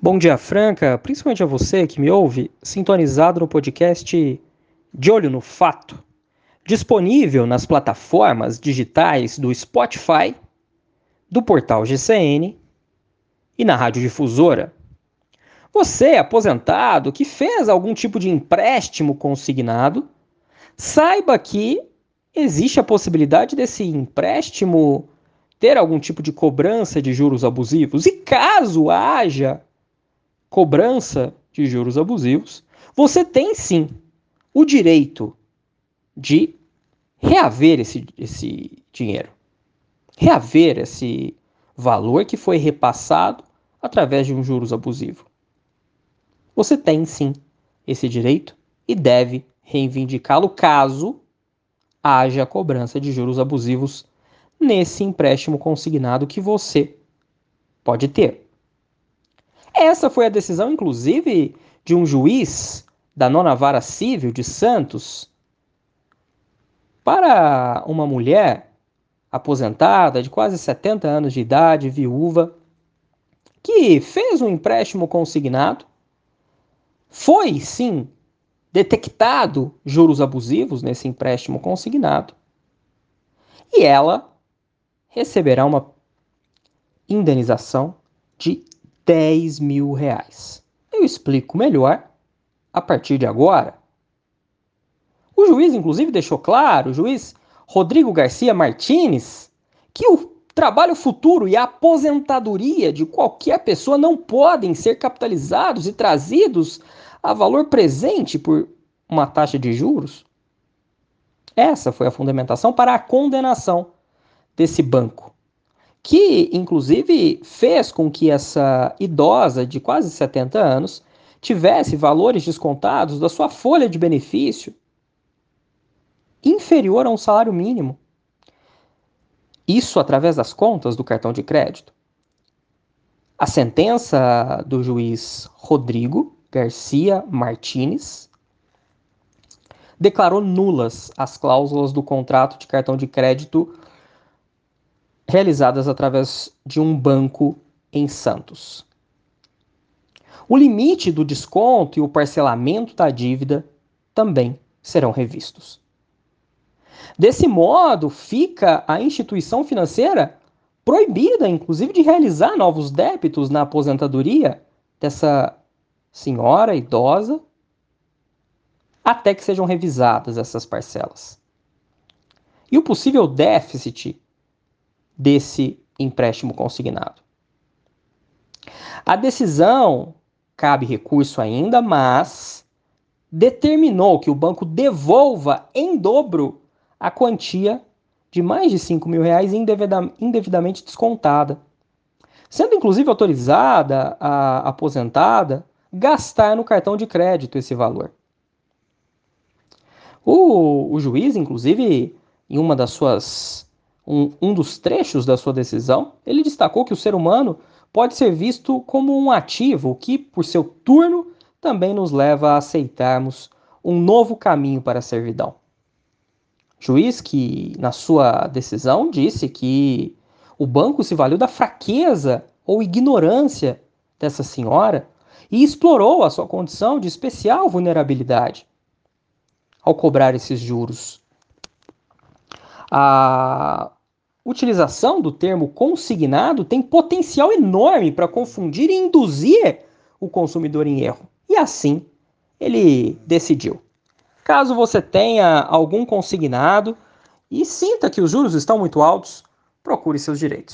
Bom dia, Franca, principalmente a você que me ouve, sintonizado no podcast De Olho no Fato, disponível nas plataformas digitais do Spotify, do portal GCN e na Rádio Difusora. Você, aposentado, que fez algum tipo de empréstimo consignado, saiba que existe a possibilidade desse empréstimo ter algum tipo de cobrança de juros abusivos. E caso haja cobrança de juros abusivos, você tem sim o direito de reaver esse, esse dinheiro, reaver esse valor que foi repassado através de um juros abusivo. Você tem sim esse direito e deve reivindicá-lo caso haja cobrança de juros abusivos nesse empréstimo consignado que você pode ter. Essa foi a decisão, inclusive, de um juiz da nona vara civil de Santos para uma mulher aposentada de quase 70 anos de idade, viúva, que fez um empréstimo consignado, foi sim detectado juros abusivos nesse empréstimo consignado, e ela receberá uma indenização de 10 mil reais. Eu explico melhor a partir de agora. O juiz, inclusive, deixou claro, o juiz Rodrigo Garcia Martins, que o trabalho futuro e a aposentadoria de qualquer pessoa não podem ser capitalizados e trazidos a valor presente por uma taxa de juros. Essa foi a fundamentação para a condenação desse banco que inclusive fez com que essa idosa de quase 70 anos tivesse valores descontados da sua folha de benefício inferior a um salário mínimo. Isso através das contas do cartão de crédito. A sentença do juiz Rodrigo Garcia Martinez declarou nulas as cláusulas do contrato de cartão de crédito realizadas através de um banco em Santos. O limite do desconto e o parcelamento da dívida também serão revistos. Desse modo, fica a instituição financeira proibida, inclusive, de realizar novos débitos na aposentadoria dessa senhora idosa até que sejam revisadas essas parcelas. E o possível déficit desse empréstimo consignado. A decisão cabe recurso ainda, mas determinou que o banco devolva em dobro a quantia de mais de 5 mil reais indevidamente descontada, sendo inclusive autorizada a aposentada gastar no cartão de crédito esse valor. O, o juiz, inclusive, em uma das suas um, um dos trechos da sua decisão, ele destacou que o ser humano pode ser visto como um ativo que, por seu turno, também nos leva a aceitarmos um novo caminho para a servidão. Juiz que, na sua decisão, disse que o banco se valeu da fraqueza ou ignorância dessa senhora e explorou a sua condição de especial vulnerabilidade ao cobrar esses juros. A utilização do termo consignado tem potencial enorme para confundir e induzir o consumidor em erro. E assim ele decidiu. Caso você tenha algum consignado e sinta que os juros estão muito altos, procure seus direitos.